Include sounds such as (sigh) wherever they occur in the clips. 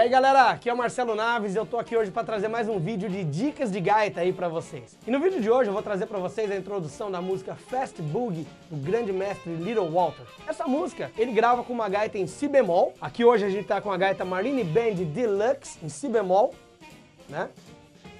aí galera, aqui é o Marcelo Naves e eu tô aqui hoje para trazer mais um vídeo de dicas de gaita aí para vocês. E no vídeo de hoje eu vou trazer para vocês a introdução da música Fast Boogie do grande mestre Little Walter. Essa música ele grava com uma gaita em si bemol. Aqui hoje a gente tá com a gaita Marlene Band Deluxe em si bemol, né?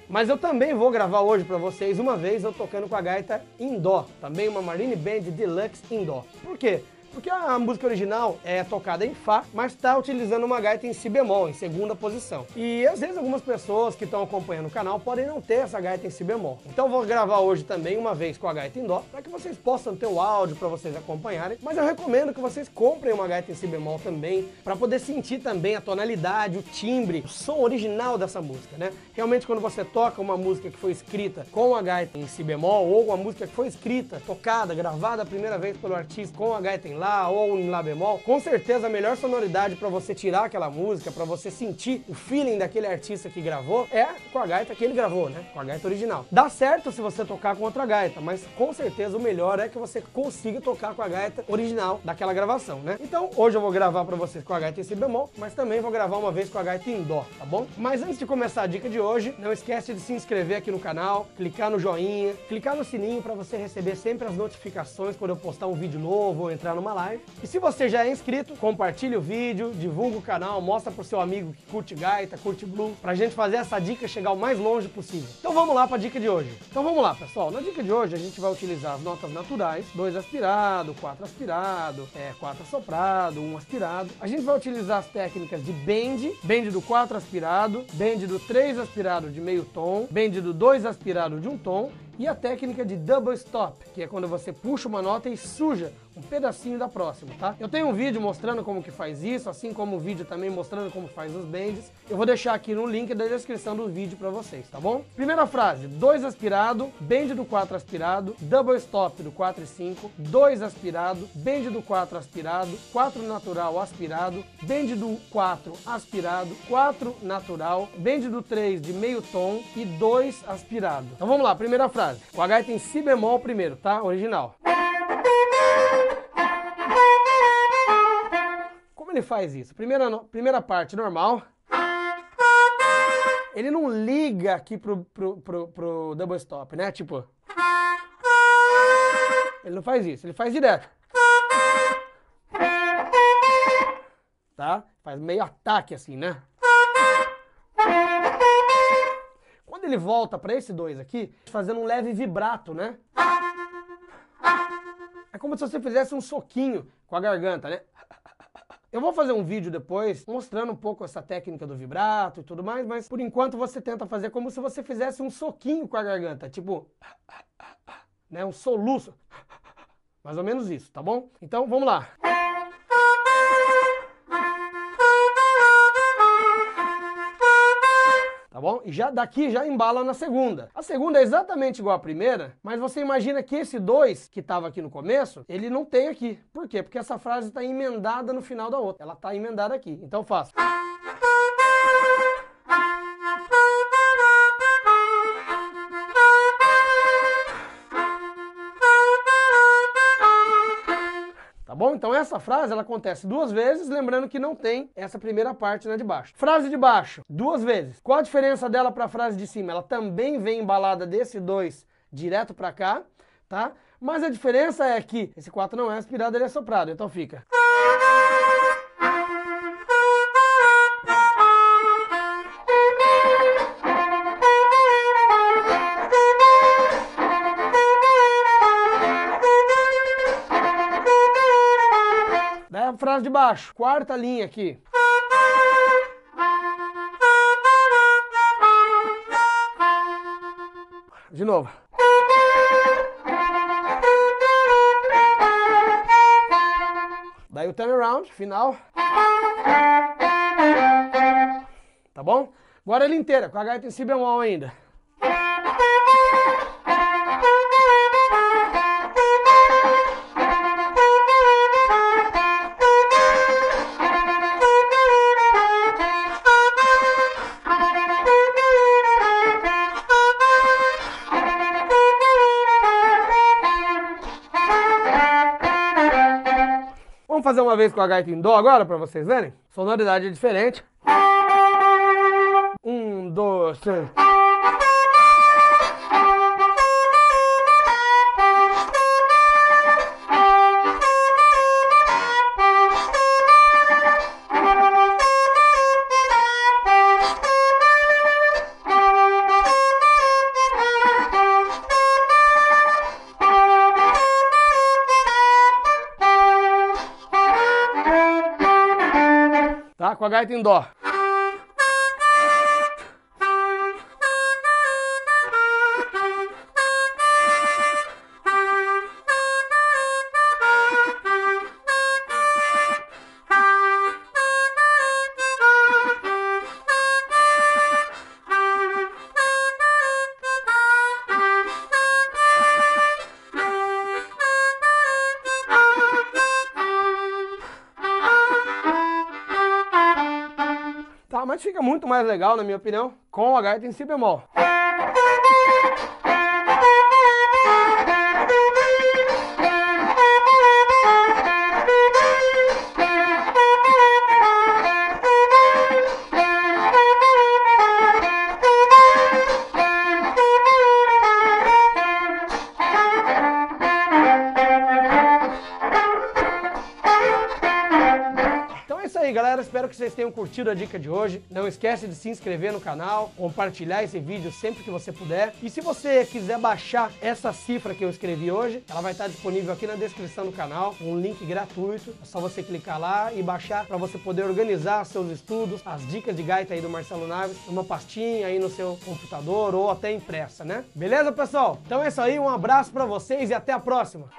Mas eu também vou gravar hoje para vocês uma vez eu tocando com a gaita em dó, também uma Marlene Band Deluxe em dó. Por quê? Porque a música original é tocada em Fá, mas está utilizando uma gaita em Si bemol, em segunda posição. E às vezes algumas pessoas que estão acompanhando o canal podem não ter essa gaita em Si bemol. Então vou gravar hoje também uma vez com a gaita em Dó, para que vocês possam ter o áudio para vocês acompanharem. Mas eu recomendo que vocês comprem uma gaita em Si bemol também, para poder sentir também a tonalidade, o timbre, o som original dessa música, né? Realmente quando você toca uma música que foi escrita com a gaita em Si bemol, ou uma música que foi escrita, tocada, gravada a primeira vez pelo artista com a gaita em Lá ou em Lá bemol, com certeza a melhor sonoridade para você tirar aquela música, para você sentir o feeling daquele artista que gravou, é com a gaita que ele gravou, né? Com a gaita original. Dá certo se você tocar com outra gaita, mas com certeza o melhor é que você consiga tocar com a gaita original daquela gravação, né? Então hoje eu vou gravar para vocês com a gaita em si bemol, mas também vou gravar uma vez com a gaita em dó, tá bom? Mas antes de começar a dica de hoje, não esquece de se inscrever aqui no canal, clicar no joinha, clicar no sininho para você receber sempre as notificações quando eu postar um vídeo novo ou entrar numa live. E se você já é inscrito, compartilhe o vídeo, divulga o canal, mostra pro seu amigo que curte gaita, curte blues, pra gente fazer essa dica chegar o mais longe possível. Então vamos lá pra dica de hoje. Então vamos lá, pessoal. Na dica de hoje a gente vai utilizar as notas naturais, 2 aspirado, 4 aspirado, é, 4 assoprado, 1 um aspirado. A gente vai utilizar as técnicas de bend, bend do 4 aspirado, bend do 3 aspirado de meio tom, bend do 2 aspirado de um tom e a técnica de double stop, que é quando você puxa uma nota e suja um pedacinho da próxima, tá? Eu tenho um vídeo mostrando como que faz isso, assim como um vídeo também mostrando como faz os bends. Eu vou deixar aqui no link da descrição do vídeo para vocês, tá bom? Primeira frase, 2 aspirado, bend do 4 aspirado, double stop do 4 e 5, 2 aspirado, bend do 4 aspirado, 4 natural aspirado, bend do 4 aspirado, 4 natural, bend do 3 de meio tom e 2 aspirado. Então vamos lá, primeira frase. O H tem si bemol primeiro, tá? Original. Ele faz isso? Primeira, primeira parte normal. Ele não liga aqui pro, pro, pro, pro double stop, né? Tipo. Ele não faz isso, ele faz direto. Tá? Faz meio ataque assim, né? ele volta para esse dois aqui, fazendo um leve vibrato, né? É como se você fizesse um soquinho com a garganta, né? Eu vou fazer um vídeo depois mostrando um pouco essa técnica do vibrato e tudo mais, mas por enquanto você tenta fazer como se você fizesse um soquinho com a garganta, tipo, né, um soluço. (laughs) Mais ou menos isso, tá bom? Então, vamos lá. Bom? E já daqui já embala na segunda. A segunda é exatamente igual à primeira, mas você imagina que esse 2 que estava aqui no começo, ele não tem aqui. Por quê? Porque essa frase está emendada no final da outra. Ela está emendada aqui. Então faço. Bom? Então essa frase ela acontece duas vezes, lembrando que não tem essa primeira parte na de baixo. Frase de baixo, duas vezes. Qual a diferença dela para a frase de cima? Ela também vem embalada desse 2 direto para cá, tá? Mas a diferença é que esse 4 não é aspirado, ele é soprado, então fica... frase de baixo, quarta linha aqui. De novo. Daí o turnaround, final. Tá bom? Agora ele inteira, com a gaita em si bemol ainda. Vamos fazer uma vez com a gaita em dó agora para vocês verem? Sonoridade é diferente. Um, dois, três. Com a gaita em dó. Mas fica muito mais legal, na minha opinião, com a gaita em si bemol. Galera. Espero que vocês tenham curtido a dica de hoje. Não esquece de se inscrever no canal, compartilhar esse vídeo sempre que você puder. E se você quiser baixar essa cifra que eu escrevi hoje, ela vai estar disponível aqui na descrição do canal, um link gratuito. É só você clicar lá e baixar para você poder organizar seus estudos, as dicas de gaita aí do Marcelo Naves, uma pastinha aí no seu computador ou até impressa, né? Beleza, pessoal? Então é isso aí, um abraço para vocês e até a próxima.